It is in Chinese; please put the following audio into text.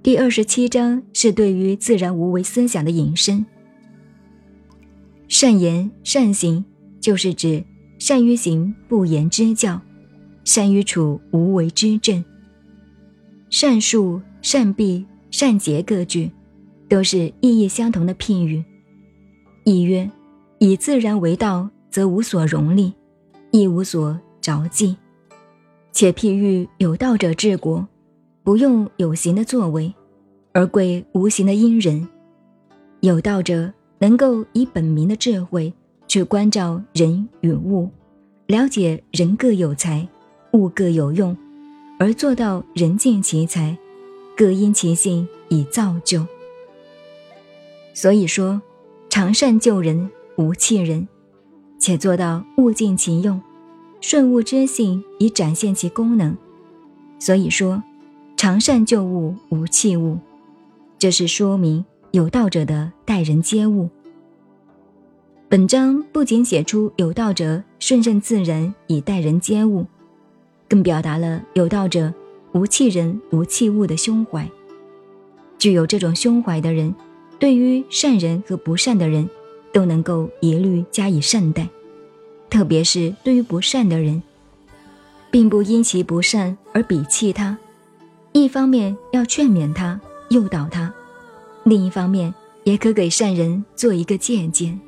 第二十七章是对于自然无为思想的引申。善言善行，就是指善于行不言之教，善于处无为之政。善术、善闭、善结各句，都是意义相同的譬喻。意曰：以自然为道，则无所容力，亦无所着迹。且譬喻有道者治国，不用有形的作为，而贵无形的因人。有道者。能够以本名的智慧去关照人与物，了解人各有才，物各有用，而做到人尽其才，各因其性以造就。所以说，常善救人，无弃人，且做到物尽其用，顺物之性以展现其功能。所以说，常善救物，无弃物，这是说明。有道者的待人接物。本章不仅写出有道者顺任自然以待人接物，更表达了有道者无弃人无弃物的胸怀。具有这种胸怀的人，对于善人和不善的人，都能够一律加以善待，特别是对于不善的人，并不因其不善而鄙弃他。一方面要劝勉他、诱导他。另一方面，也可给善人做一个借鉴。